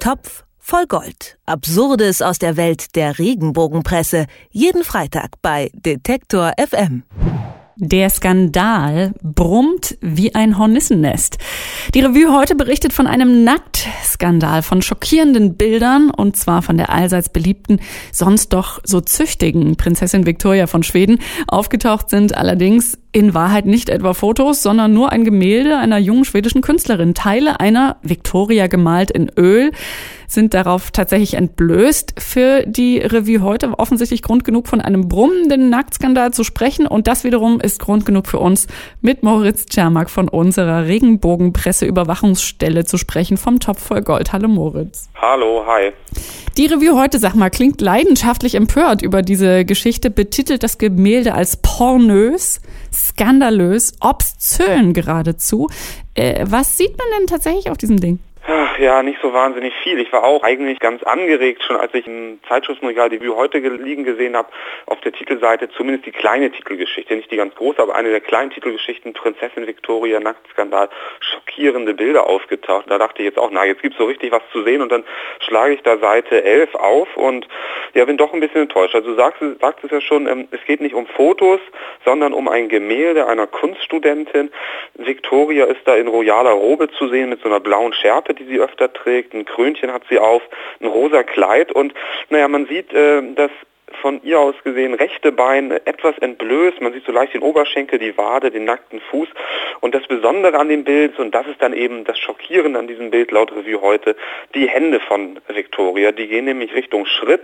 Topf voll Gold. Absurdes aus der Welt der Regenbogenpresse. Jeden Freitag bei Detektor FM. Der Skandal brummt wie ein Hornissennest. Die Revue heute berichtet von einem Nacktskandal, von schockierenden Bildern und zwar von der allseits beliebten, sonst doch so züchtigen Prinzessin Victoria von Schweden. Aufgetaucht sind allerdings in Wahrheit nicht etwa Fotos, sondern nur ein Gemälde einer jungen schwedischen Künstlerin. Teile einer Victoria gemalt in Öl sind darauf tatsächlich entblößt. Für die Revue heute offensichtlich Grund genug, von einem brummenden Nacktskandal zu sprechen. Und das wiederum ist Grund genug für uns, mit Moritz Czermak von unserer Regenbogenpresseüberwachungsstelle zu sprechen, vom Topf voll Gold. Hallo Moritz. Hallo, hi. Die Revue heute, sag mal, klingt leidenschaftlich empört über diese Geschichte, betitelt das Gemälde als pornös, skandalös, obszön geradezu. Äh, was sieht man denn tatsächlich auf diesem Ding? Ach ja, nicht so wahnsinnig viel. Ich war auch eigentlich ganz angeregt, schon als ich im Zeitschriftenregal die heute liegen gesehen habe, auf der Titelseite zumindest die kleine Titelgeschichte, nicht die ganz große, aber eine der kleinen Titelgeschichten, Prinzessin Victoria, Nacktskandal, schockierende Bilder aufgetaucht. Da dachte ich jetzt auch, na, jetzt gibt's so richtig was zu sehen und dann schlage ich da Seite 11 auf und ja, bin doch ein bisschen enttäuscht. Also du sagst, sagst es ja schon, ähm, es geht nicht um Fotos, sondern um ein Gemälde einer Kunststudentin. Victoria ist da in royaler Robe zu sehen mit so einer blauen Schärpe, die sie öfter trägt, ein Krönchen hat sie auf, ein rosa Kleid. Und naja, man sieht, äh, dass von ihr aus gesehen rechte Bein etwas entblößt. Man sieht so leicht den Oberschenkel, die Wade, den nackten Fuß. Und das Besondere an dem Bild, und das ist dann eben das Schockierende an diesem Bild laut Revue heute, die Hände von Victoria. Die gehen nämlich Richtung Schritt.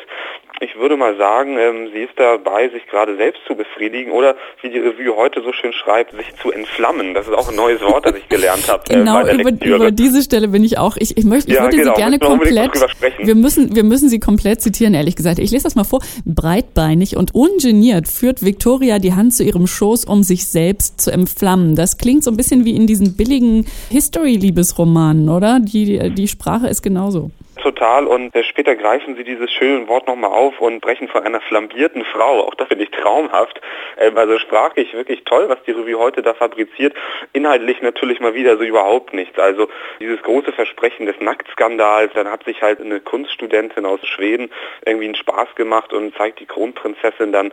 Ich würde mal sagen, ähm, sie ist dabei, sich gerade selbst zu befriedigen oder, wie die Revue heute so schön schreibt, sich zu entflammen. Das ist auch ein neues Wort, das ich gelernt habe. Äh, genau, äh, über, über, diese Stelle bin ich auch. Ich, ich, möchte, ich ja, würde genau, sie gerne komplett. Wir müssen, wir müssen sie komplett zitieren, ehrlich gesagt. Ich lese das mal vor breitbeinig und ungeniert führt Victoria die Hand zu ihrem Schoß, um sich selbst zu entflammen. Das klingt so ein bisschen wie in diesen billigen History-Liebesromanen, oder? Die, die Sprache ist genauso total und äh, später greifen sie dieses schöne Wort nochmal auf und brechen von einer flambierten Frau. Auch das finde ich traumhaft. Ähm, also sprachlich wirklich toll, was die Revue heute da fabriziert. Inhaltlich natürlich mal wieder so überhaupt nichts. Also dieses große Versprechen des Nacktskandals, dann hat sich halt eine Kunststudentin aus Schweden irgendwie einen Spaß gemacht und zeigt die Kronprinzessin dann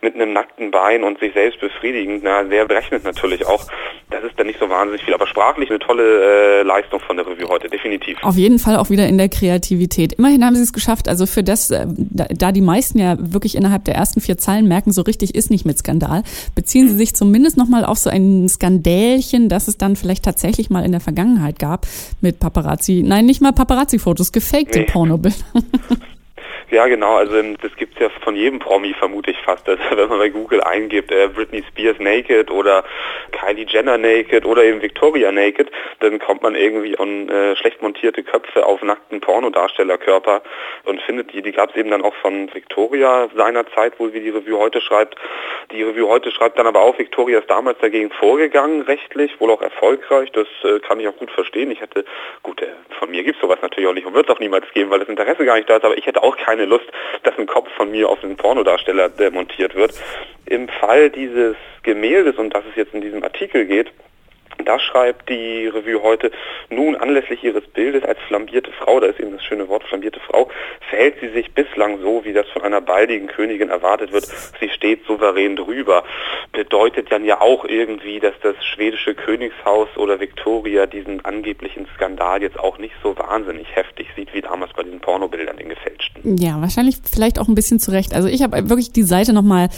mit einem nackten Bein und sich selbst befriedigend. Na, sehr berechnet natürlich auch. Das ist dann nicht so wahnsinnig viel, aber sprachlich eine tolle äh, Leistung von der Revue heute, definitiv. Auf jeden Fall auch wieder in der Kreativität Kreativität. Immerhin haben sie es geschafft, also für das, äh, da die meisten ja wirklich innerhalb der ersten vier Zeilen merken, so richtig ist nicht mit Skandal, beziehen sie sich zumindest nochmal auf so ein Skandälchen, das es dann vielleicht tatsächlich mal in der Vergangenheit gab mit Paparazzi, nein, nicht mal Paparazzi-Fotos, gefakte nee. Pornobilder. Ja, genau. Also ähm, das gibt's ja von jedem Promi, vermute ich fast. Also, wenn man bei Google eingibt, äh, Britney Spears Naked oder Kylie Jenner Naked oder eben Victoria Naked, dann kommt man irgendwie an äh, schlecht montierte Köpfe auf nackten Pornodarstellerkörper und findet die. Die gab's eben dann auch von Victoria seinerzeit, wohl wie die Revue heute schreibt. Die Revue heute schreibt dann aber auch, Victoria ist damals dagegen vorgegangen, rechtlich, wohl auch erfolgreich. Das äh, kann ich auch gut verstehen. Ich hätte, gut, äh, von mir gibt's sowas natürlich auch nicht und wird es auch niemals geben, weil das Interesse gar nicht da ist, aber ich hätte auch keine keine Lust, dass ein Kopf von mir auf einen Pornodarsteller demontiert wird. Im Fall dieses Gemäldes, um das es jetzt in diesem Artikel geht, da schreibt die Revue heute, nun anlässlich ihres Bildes als flambierte Frau, da ist eben das schöne Wort flambierte Frau, verhält sie sich bislang so, wie das von einer baldigen Königin erwartet wird. Sie steht souverän drüber. Bedeutet dann ja auch irgendwie, dass das schwedische Königshaus oder Victoria diesen angeblichen Skandal jetzt auch nicht so wahnsinnig heftig sieht, wie damals bei diesen Pornobildern, den gefälschten. Ja, wahrscheinlich vielleicht auch ein bisschen zurecht. Also ich habe wirklich die Seite nochmal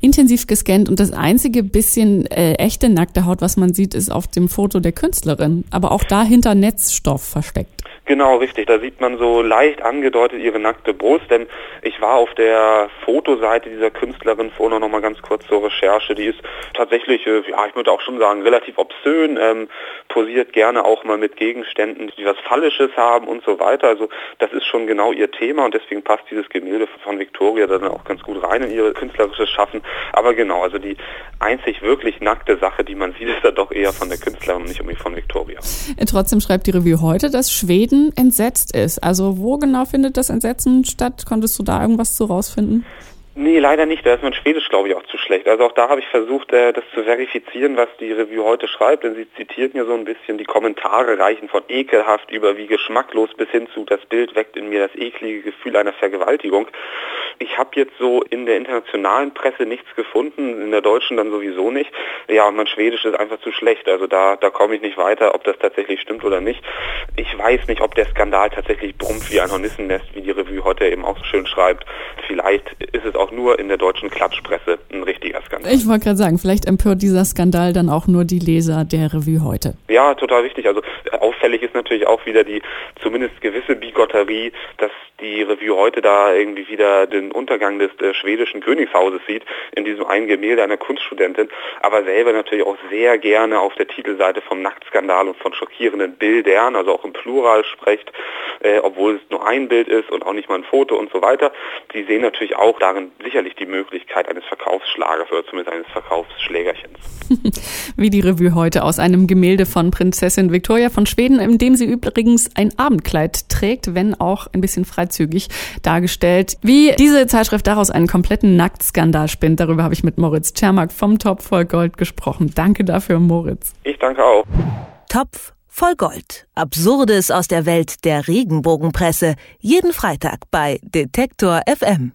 intensiv gescannt und das einzige bisschen äh, echte nackte Haut, was man sieht, ist auf dem Foto der Künstlerin, aber auch dahinter Netzstoff versteckt. Genau, richtig. Da sieht man so leicht angedeutet ihre nackte Brust, denn ich war auf der Fotoseite dieser Künstlerin vorhin noch mal ganz kurz zur Recherche. Die ist tatsächlich, äh, ja, ich würde auch schon sagen, relativ obszön, ähm, posiert gerne auch mal mit Gegenständen, die was Fallisches haben und so weiter. Also das ist schon genau ihr Thema und deswegen passt dieses Gemälde von Victoria dann auch ganz gut rein in ihr künstlerisches Schaffen. Aber genau, also die einzig wirklich nackte Sache, die man sieht, ist da doch eher von der Künstlerin und nicht unbedingt von Victoria. Trotzdem schreibt die Revue heute, dass Schweden entsetzt ist. Also wo genau findet das Entsetzen statt? Konntest du da irgendwas zu rausfinden? Nee, leider nicht. Da ist mein Schwedisch, glaube ich, auch zu schlecht. Also auch da habe ich versucht, äh, das zu verifizieren, was die Review heute schreibt. Denn sie zitiert mir so ein bisschen, die Kommentare reichen von ekelhaft über wie geschmacklos bis hin zu, das Bild weckt in mir das eklige Gefühl einer Vergewaltigung. Ich habe jetzt so in der internationalen Presse nichts gefunden, in der deutschen dann sowieso nicht. Ja, mein Schwedisch ist einfach zu schlecht. Also da, da komme ich nicht weiter, ob das tatsächlich stimmt oder nicht. Ich weiß nicht, ob der Skandal tatsächlich brummt wie ein Hornissennest, wie die Revue heute eben auch so schön schreibt. Vielleicht ist es auch nur in der deutschen Klatschpresse. Ich wollte gerade sagen, vielleicht empört dieser Skandal dann auch nur die Leser der Revue heute. Ja, total wichtig. Also auffällig ist natürlich auch wieder die zumindest gewisse Bigotterie, dass die Revue heute da irgendwie wieder den Untergang des äh, schwedischen Königshauses sieht, in diesem einen Gemälde einer Kunststudentin, aber selber natürlich auch sehr gerne auf der Titelseite vom Nacktskandal und von schockierenden Bildern, also auch im Plural spricht, äh, obwohl es nur ein Bild ist und auch nicht mal ein Foto und so weiter. Die sehen natürlich auch darin sicherlich die Möglichkeit eines Verkaufsschlagers oder zumindest eines Verkaufsschlägerchens. Wie die Revue heute aus einem Gemälde von Prinzessin Victoria von Schweden, in dem sie übrigens ein Abendkleid trägt, wenn auch ein bisschen freizügig dargestellt. Wie diese Zeitschrift daraus einen kompletten Nacktskandal spinnt, darüber habe ich mit Moritz Czermak vom Topf voll Gold gesprochen. Danke dafür, Moritz. Ich danke auch. Topf voll Gold. Absurdes aus der Welt der Regenbogenpresse. Jeden Freitag bei Detektor FM.